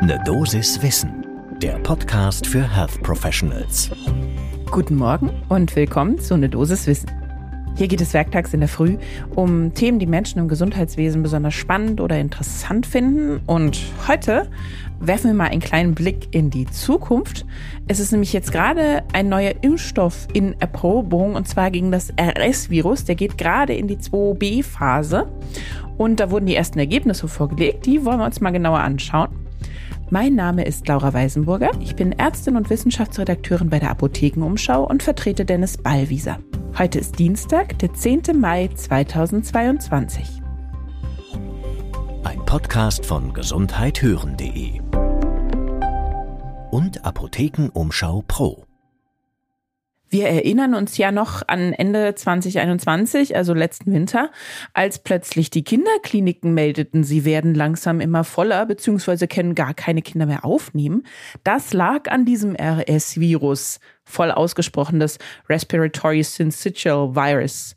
Ne Dosis Wissen, der Podcast für Health Professionals. Guten Morgen und willkommen zu Ne Dosis Wissen. Hier geht es werktags in der Früh um Themen, die Menschen im Gesundheitswesen besonders spannend oder interessant finden. Und heute werfen wir mal einen kleinen Blick in die Zukunft. Es ist nämlich jetzt gerade ein neuer Impfstoff in Erprobung und zwar gegen das RS-Virus. Der geht gerade in die 2B-Phase und da wurden die ersten Ergebnisse vorgelegt. Die wollen wir uns mal genauer anschauen. Mein Name ist Laura Weisenburger. Ich bin Ärztin und Wissenschaftsredakteurin bei der Apothekenumschau und vertrete Dennis Ballwieser. Heute ist Dienstag, der 10. Mai 2022. Ein Podcast von gesundheithören.de und Apothekenumschau Pro. Wir erinnern uns ja noch an Ende 2021, also letzten Winter, als plötzlich die Kinderkliniken meldeten, sie werden langsam immer voller bzw. können gar keine Kinder mehr aufnehmen. Das lag an diesem RS-Virus, voll ausgesprochenes Respiratory Syncytial Virus.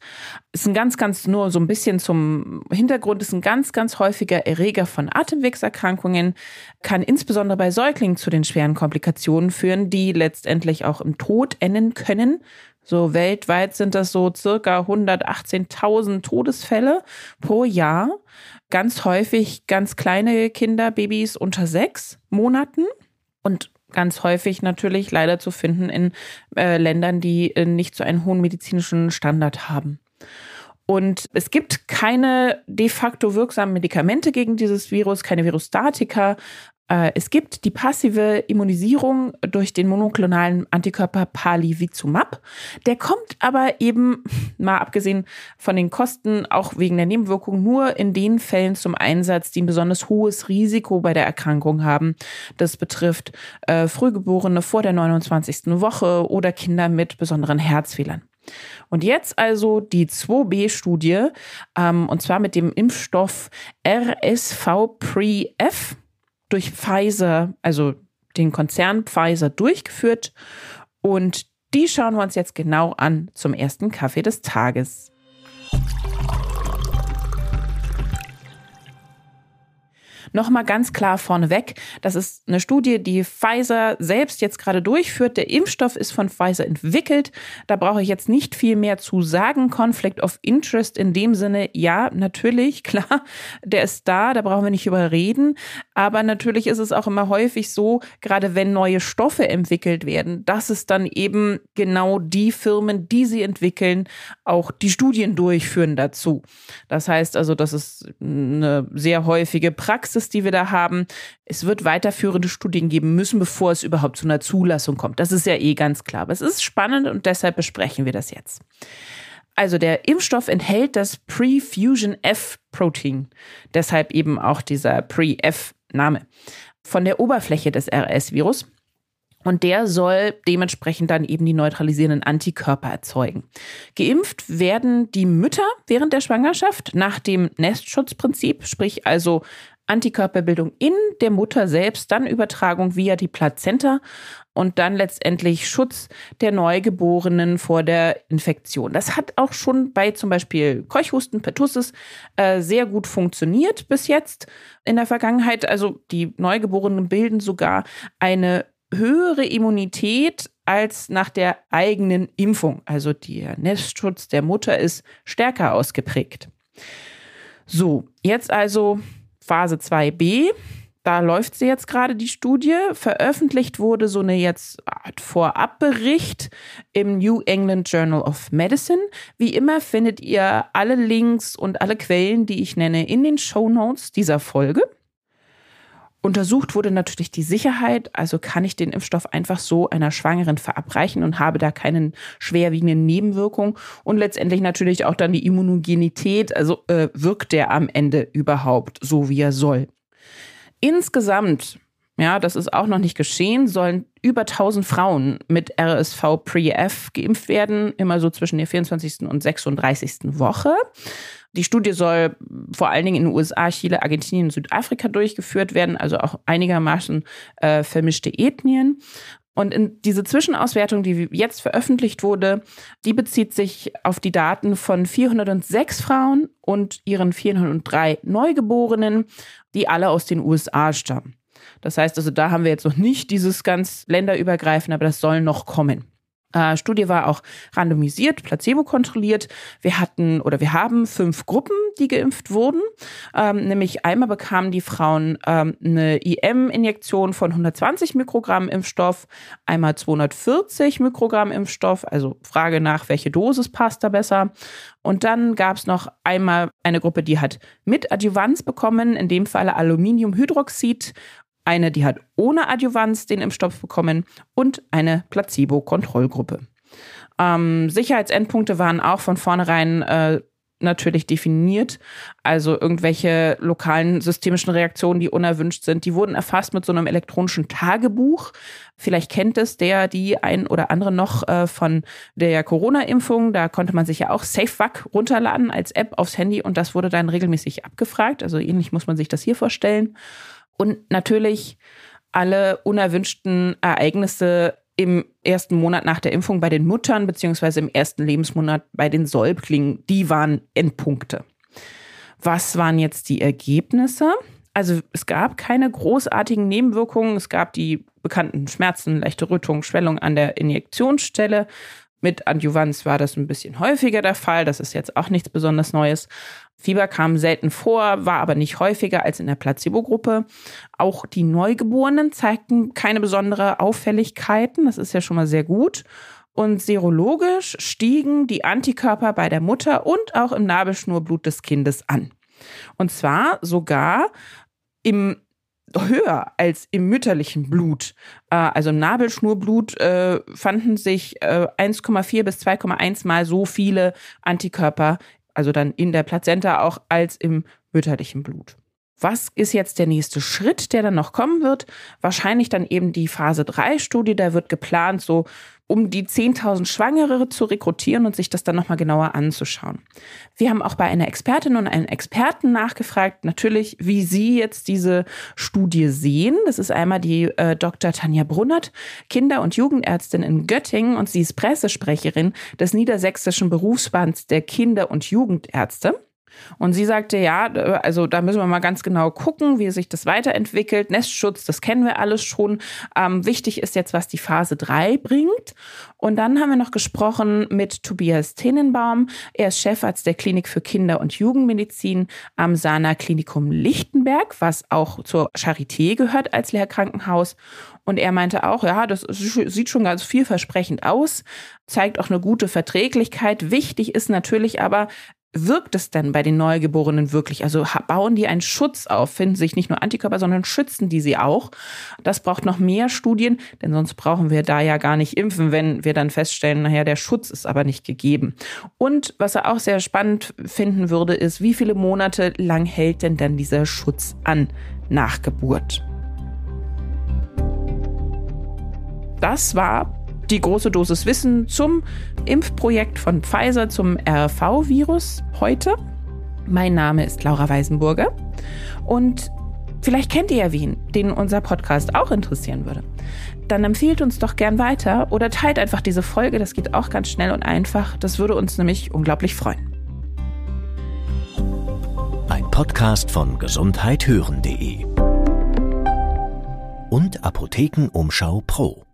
Ist ein ganz, ganz nur so ein bisschen zum Hintergrund, ist ein ganz, ganz häufiger Erreger von Atemwegserkrankungen, kann insbesondere bei Säuglingen zu den schweren Komplikationen führen, die letztendlich auch im Tod enden können. So weltweit sind das so circa 118.000 Todesfälle pro Jahr. Ganz häufig ganz kleine Kinder, Babys unter sechs Monaten. Und ganz häufig natürlich leider zu finden in äh, Ländern, die äh, nicht so einen hohen medizinischen Standard haben. Und es gibt keine de facto wirksamen Medikamente gegen dieses Virus, keine Virustatika, äh, es gibt die passive Immunisierung durch den monoklonalen Antikörper Palivizumab. Der kommt aber eben, mal abgesehen von den Kosten, auch wegen der Nebenwirkungen, nur in den Fällen zum Einsatz, die ein besonders hohes Risiko bei der Erkrankung haben. Das betrifft äh, Frühgeborene vor der 29. Woche oder Kinder mit besonderen Herzfehlern. Und jetzt also die 2b-Studie, ähm, und zwar mit dem Impfstoff RSV-Pre-F durch Pfizer, also den Konzern Pfizer durchgeführt. Und die schauen wir uns jetzt genau an zum ersten Kaffee des Tages. Nochmal ganz klar vorneweg, das ist eine Studie, die Pfizer selbst jetzt gerade durchführt. Der Impfstoff ist von Pfizer entwickelt. Da brauche ich jetzt nicht viel mehr zu sagen. Conflict of Interest in dem Sinne, ja, natürlich, klar, der ist da, da brauchen wir nicht überreden. Aber natürlich ist es auch immer häufig so, gerade wenn neue Stoffe entwickelt werden, dass es dann eben genau die Firmen, die sie entwickeln, auch die Studien durchführen dazu. Das heißt also, das ist eine sehr häufige Praxis Praxis, die wir da haben. Es wird weiterführende Studien geben müssen, bevor es überhaupt zu einer Zulassung kommt. Das ist ja eh ganz klar. Aber es ist spannend und deshalb besprechen wir das jetzt. Also der Impfstoff enthält das Pre-Fusion F-Protein. Deshalb eben auch dieser Pre-F-Name. Von der Oberfläche des RS-Virus. Und der soll dementsprechend dann eben die neutralisierenden Antikörper erzeugen. Geimpft werden die Mütter während der Schwangerschaft nach dem Nestschutzprinzip, sprich also Antikörperbildung in der Mutter selbst, dann Übertragung via die Plazenta und dann letztendlich Schutz der Neugeborenen vor der Infektion. Das hat auch schon bei zum Beispiel Keuchhusten, Pertussis äh, sehr gut funktioniert bis jetzt in der Vergangenheit. Also die Neugeborenen bilden sogar eine höhere Immunität als nach der eigenen Impfung. Also der Nestschutz der Mutter ist stärker ausgeprägt. So, jetzt also Phase 2b. Da läuft sie jetzt gerade die Studie. Veröffentlicht wurde so eine jetzt Art Vorabbericht im New England Journal of Medicine. Wie immer findet ihr alle Links und alle Quellen, die ich nenne, in den Show Notes dieser Folge. Untersucht wurde natürlich die Sicherheit, also kann ich den Impfstoff einfach so einer Schwangeren verabreichen und habe da keine schwerwiegenden Nebenwirkungen und letztendlich natürlich auch dann die Immunogenität, also äh, wirkt der am Ende überhaupt so, wie er soll. Insgesamt, ja, das ist auch noch nicht geschehen, sollen über 1000 Frauen mit RSV Pre-F geimpft werden, immer so zwischen der 24. und 36. Woche. Die Studie soll vor allen Dingen in den USA, Chile, Argentinien und Südafrika durchgeführt werden, also auch einigermaßen äh, vermischte Ethnien. Und in diese Zwischenauswertung, die jetzt veröffentlicht wurde, die bezieht sich auf die Daten von 406 Frauen und ihren 403 Neugeborenen, die alle aus den USA stammen. Das heißt also, da haben wir jetzt noch nicht dieses ganz länderübergreifende, aber das soll noch kommen. Äh, Studie war auch randomisiert, placebo kontrolliert. Wir hatten oder wir haben fünf Gruppen, die geimpft wurden. Ähm, nämlich einmal bekamen die Frauen ähm, eine IM-Injektion von 120 Mikrogramm Impfstoff, einmal 240 Mikrogramm Impfstoff. Also Frage nach, welche Dosis passt da besser. Und dann gab es noch einmal eine Gruppe, die hat mit Adjuvanz bekommen, in dem Falle Aluminiumhydroxid eine, die hat ohne Adjuvanz den Impfstoff bekommen und eine Placebo-Kontrollgruppe. Ähm, Sicherheitsendpunkte waren auch von vornherein äh, natürlich definiert. Also irgendwelche lokalen systemischen Reaktionen, die unerwünscht sind, die wurden erfasst mit so einem elektronischen Tagebuch. Vielleicht kennt es der, die ein oder andere noch äh, von der Corona-Impfung. Da konnte man sich ja auch SafeVac runterladen als App aufs Handy und das wurde dann regelmäßig abgefragt. Also ähnlich muss man sich das hier vorstellen. Und natürlich alle unerwünschten Ereignisse im ersten Monat nach der Impfung bei den Muttern beziehungsweise im ersten Lebensmonat bei den Säuglingen, die waren Endpunkte. Was waren jetzt die Ergebnisse? Also es gab keine großartigen Nebenwirkungen. Es gab die bekannten Schmerzen, leichte Rötung, Schwellung an der Injektionsstelle. Mit Adjuvanz war das ein bisschen häufiger der Fall. Das ist jetzt auch nichts besonders Neues. Fieber kam selten vor, war aber nicht häufiger als in der Placebo-Gruppe. Auch die Neugeborenen zeigten keine besondere Auffälligkeiten. Das ist ja schon mal sehr gut. Und serologisch stiegen die Antikörper bei der Mutter und auch im Nabelschnurblut des Kindes an. Und zwar sogar im höher als im mütterlichen Blut. Äh, also im Nabelschnurblut äh, fanden sich äh, 1,4 bis 2,1 mal so viele Antikörper also dann in der Plazenta auch als im mütterlichen Blut. Was ist jetzt der nächste Schritt, der dann noch kommen wird? Wahrscheinlich dann eben die Phase 3 Studie. Da wird geplant, so um die 10.000 Schwangere zu rekrutieren und sich das dann nochmal genauer anzuschauen. Wir haben auch bei einer Expertin und einem Experten nachgefragt, natürlich, wie sie jetzt diese Studie sehen. Das ist einmal die äh, Dr. Tanja Brunnert, Kinder- und Jugendärztin in Göttingen und sie ist Pressesprecherin des Niedersächsischen Berufsbands der Kinder- und Jugendärzte. Und sie sagte, ja, also da müssen wir mal ganz genau gucken, wie sich das weiterentwickelt. Nestschutz, das kennen wir alles schon. Ähm, wichtig ist jetzt, was die Phase 3 bringt. Und dann haben wir noch gesprochen mit Tobias Tenenbaum. Er ist Chefarzt der Klinik für Kinder- und Jugendmedizin am Sana Klinikum Lichtenberg, was auch zur Charité gehört als Lehrkrankenhaus. Und er meinte auch, ja, das sieht schon ganz vielversprechend aus, zeigt auch eine gute Verträglichkeit. Wichtig ist natürlich aber, wirkt es denn bei den Neugeborenen wirklich? Also bauen die einen Schutz auf, finden sich nicht nur Antikörper, sondern schützen die sie auch? Das braucht noch mehr Studien, denn sonst brauchen wir da ja gar nicht impfen, wenn wir dann feststellen, naja, der Schutz ist aber nicht gegeben. Und was er auch sehr spannend finden würde, ist, wie viele Monate lang hält denn dann dieser Schutz an nach Geburt? Das war die große Dosis Wissen zum Impfprojekt von Pfizer zum RV-Virus heute. Mein Name ist Laura Weisenburger und vielleicht kennt ihr ja wen, den unser Podcast auch interessieren würde. Dann empfiehlt uns doch gern weiter oder teilt einfach diese Folge, das geht auch ganz schnell und einfach. Das würde uns nämlich unglaublich freuen. Ein Podcast von gesundheithören.de und Apothekenumschau Pro.